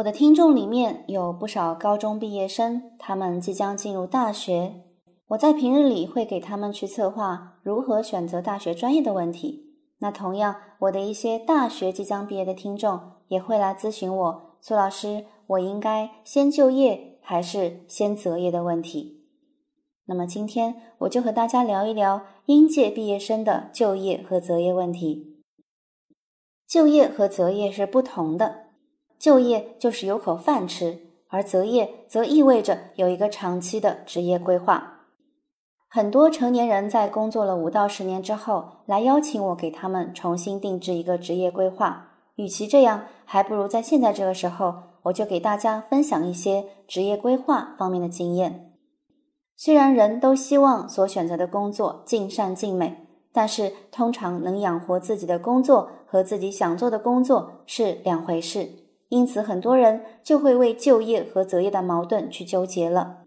我的听众里面有不少高中毕业生，他们即将进入大学。我在平日里会给他们去策划如何选择大学专业的问题。那同样，我的一些大学即将毕业的听众也会来咨询我，苏老师，我应该先就业还是先择业的问题。那么今天我就和大家聊一聊应届毕业生的就业和择业问题。就业和择业是不同的，就业就是有口饭吃，而择业则意味着有一个长期的职业规划。很多成年人在工作了五到十年之后，来邀请我给他们重新定制一个职业规划。与其这样，还不如在现在这个时候，我就给大家分享一些职业规划方面的经验。虽然人都希望所选择的工作尽善尽美，但是通常能养活自己的工作和自己想做的工作是两回事，因此很多人就会为就业和择业的矛盾去纠结了。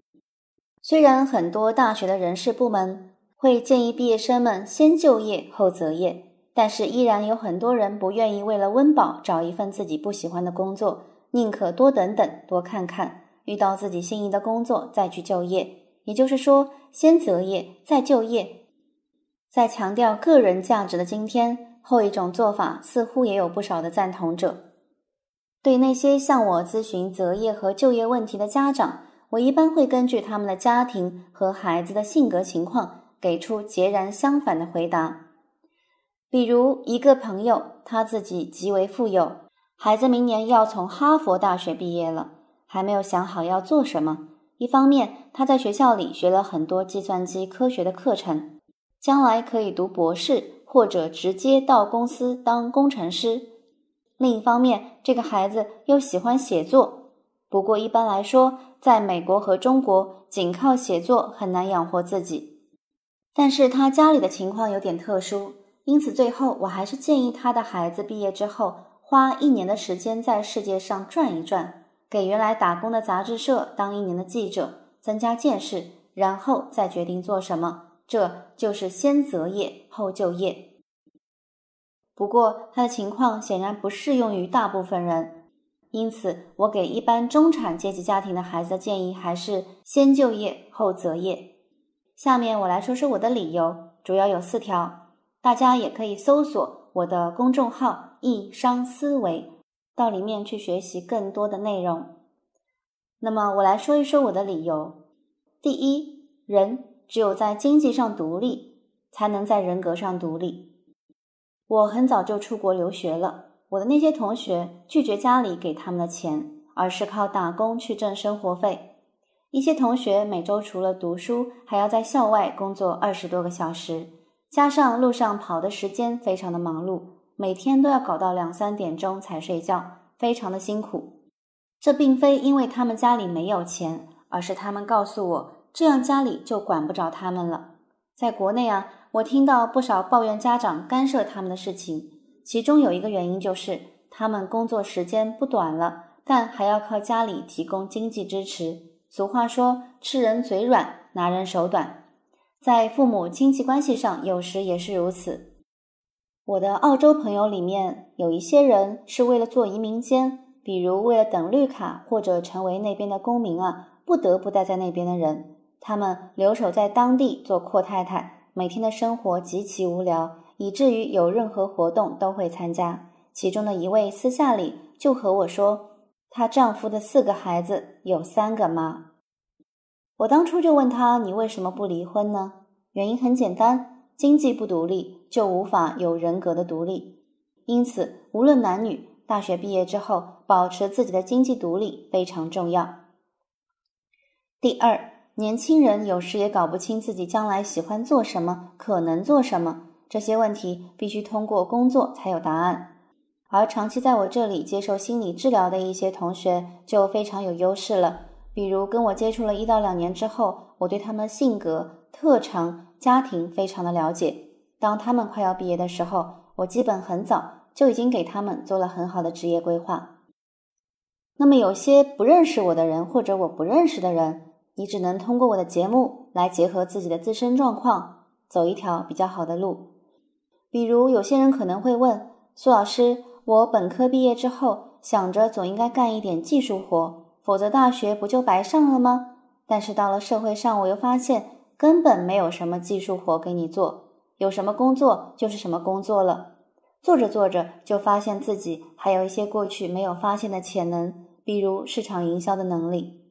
虽然很多大学的人事部门会建议毕业生们先就业后择业，但是依然有很多人不愿意为了温饱找一份自己不喜欢的工作，宁可多等等、多看看，遇到自己心仪的工作再去就业。也就是说，先择业再就业。在强调个人价值的今天，后一种做法似乎也有不少的赞同者。对那些向我咨询择业和就业问题的家长。我一般会根据他们的家庭和孩子的性格情况，给出截然相反的回答。比如，一个朋友他自己极为富有，孩子明年要从哈佛大学毕业了，还没有想好要做什么。一方面，他在学校里学了很多计算机科学的课程，将来可以读博士或者直接到公司当工程师；另一方面，这个孩子又喜欢写作。不过一般来说，在美国和中国，仅靠写作很难养活自己。但是他家里的情况有点特殊，因此最后我还是建议他的孩子毕业之后，花一年的时间在世界上转一转，给原来打工的杂志社当一年的记者，增加见识，然后再决定做什么。这就是先择业后就业。不过他的情况显然不适用于大部分人。因此，我给一般中产阶级家庭的孩子的建议还是先就业后择业。下面我来说说我的理由，主要有四条，大家也可以搜索我的公众号“易商思维”，到里面去学习更多的内容。那么，我来说一说我的理由。第一，人只有在经济上独立，才能在人格上独立。我很早就出国留学了。我的那些同学拒绝家里给他们的钱，而是靠打工去挣生活费。一些同学每周除了读书，还要在校外工作二十多个小时，加上路上跑的时间非常的忙碌，每天都要搞到两三点钟才睡觉，非常的辛苦。这并非因为他们家里没有钱，而是他们告诉我，这样家里就管不着他们了。在国内啊，我听到不少抱怨家长干涉他们的事情。其中有一个原因就是他们工作时间不短了，但还要靠家里提供经济支持。俗话说“吃人嘴软，拿人手短”，在父母亲戚关系上，有时也是如此。我的澳洲朋友里面有一些人是为了做移民监，比如为了等绿卡或者成为那边的公民啊，不得不待在那边的人，他们留守在当地做阔太太，每天的生活极其无聊。以至于有任何活动都会参加。其中的一位私下里就和我说，她丈夫的四个孩子有三个妈。我当初就问她：“你为什么不离婚呢？”原因很简单，经济不独立就无法有人格的独立。因此，无论男女，大学毕业之后保持自己的经济独立非常重要。第二，年轻人有时也搞不清自己将来喜欢做什么，可能做什么。这些问题必须通过工作才有答案，而长期在我这里接受心理治疗的一些同学就非常有优势了。比如跟我接触了一到两年之后，我对他们的性格、特长、家庭非常的了解。当他们快要毕业的时候，我基本很早就已经给他们做了很好的职业规划。那么有些不认识我的人或者我不认识的人，你只能通过我的节目来结合自己的自身状况，走一条比较好的路。比如，有些人可能会问苏老师：“我本科毕业之后想着总应该干一点技术活，否则大学不就白上了吗？但是到了社会上，我又发现根本没有什么技术活给你做，有什么工作就是什么工作了。做着做着，就发现自己还有一些过去没有发现的潜能，比如市场营销的能力。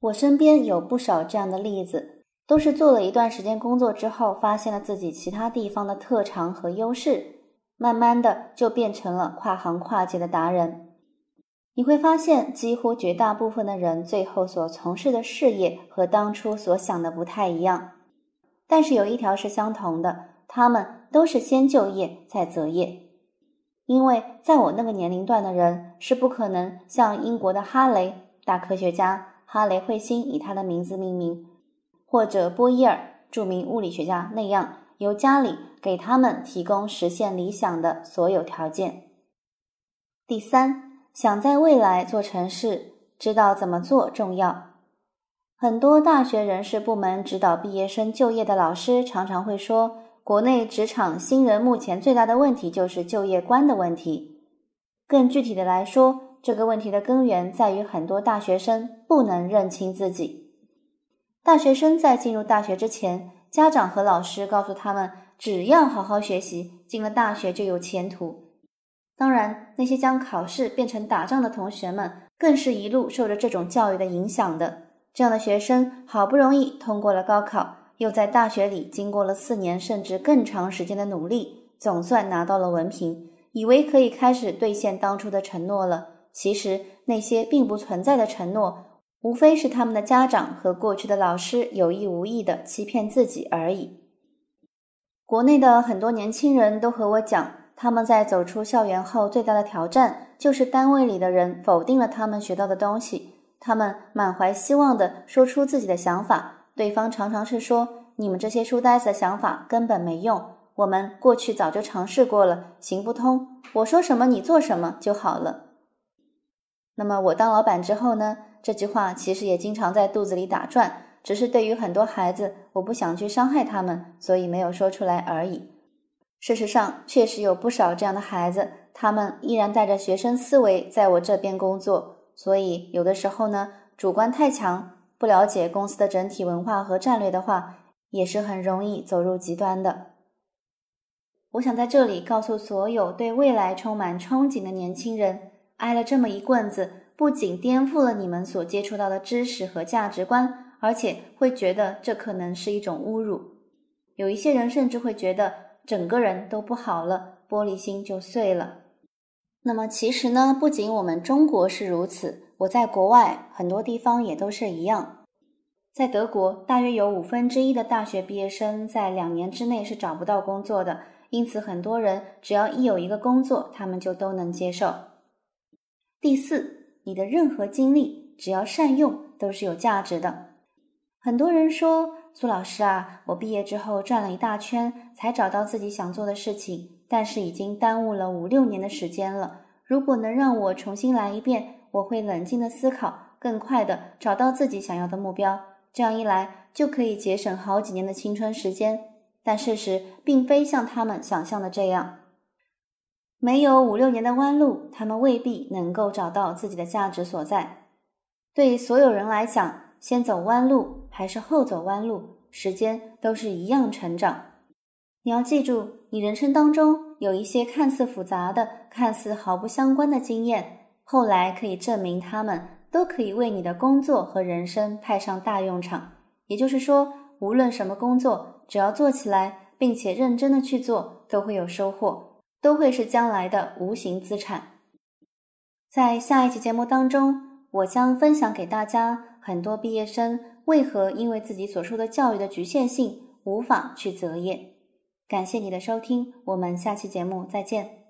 我身边有不少这样的例子，都是做了一段时间工作之后，发现了自己其他地方的特长和优势。慢慢的就变成了跨行跨界的达人。你会发现，几乎绝大部分的人最后所从事的事业和当初所想的不太一样，但是有一条是相同的，他们都是先就业再择业。因为在我那个年龄段的人是不可能像英国的哈雷大科学家哈雷彗星以他的名字命名，或者波伊尔著名物理学家那样。由家里给他们提供实现理想的所有条件。第三，想在未来做成事，知道怎么做重要。很多大学人事部门指导毕业生就业的老师常常会说，国内职场新人目前最大的问题就是就业观的问题。更具体的来说，这个问题的根源在于很多大学生不能认清自己。大学生在进入大学之前。家长和老师告诉他们，只要好好学习，进了大学就有前途。当然，那些将考试变成打仗的同学们，更是一路受着这种教育的影响的。这样的学生好不容易通过了高考，又在大学里经过了四年甚至更长时间的努力，总算拿到了文凭，以为可以开始兑现当初的承诺了。其实，那些并不存在的承诺。无非是他们的家长和过去的老师有意无意的欺骗自己而已。国内的很多年轻人都和我讲，他们在走出校园后最大的挑战就是单位里的人否定了他们学到的东西。他们满怀希望的说出自己的想法，对方常常是说：“你们这些书呆子的想法根本没用，我们过去早就尝试过了，行不通。我说什么你做什么就好了。”那么我当老板之后呢？这句话其实也经常在肚子里打转，只是对于很多孩子，我不想去伤害他们，所以没有说出来而已。事实上，确实有不少这样的孩子，他们依然带着学生思维在我这边工作，所以有的时候呢，主观太强，不了解公司的整体文化和战略的话，也是很容易走入极端的。我想在这里告诉所有对未来充满憧憬的年轻人，挨了这么一棍子。不仅颠覆了你们所接触到的知识和价值观，而且会觉得这可能是一种侮辱。有一些人甚至会觉得整个人都不好了，玻璃心就碎了。那么其实呢，不仅我们中国是如此，我在国外很多地方也都是一样。在德国，大约有五分之一的大学毕业生在两年之内是找不到工作的，因此很多人只要一有一个工作，他们就都能接受。第四。你的任何经历，只要善用，都是有价值的。很多人说，苏老师啊，我毕业之后转了一大圈，才找到自己想做的事情，但是已经耽误了五六年的时间了。如果能让我重新来一遍，我会冷静的思考，更快的找到自己想要的目标。这样一来，就可以节省好几年的青春时间。但事实并非像他们想象的这样。没有五六年的弯路，他们未必能够找到自己的价值所在。对所有人来讲，先走弯路还是后走弯路，时间都是一样成长。你要记住，你人生当中有一些看似复杂的、看似毫不相关的经验，后来可以证明他们都可以为你的工作和人生派上大用场。也就是说，无论什么工作，只要做起来，并且认真的去做，都会有收获。都会是将来的无形资产。在下一期节目当中，我将分享给大家很多毕业生为何因为自己所受的教育的局限性无法去择业。感谢你的收听，我们下期节目再见。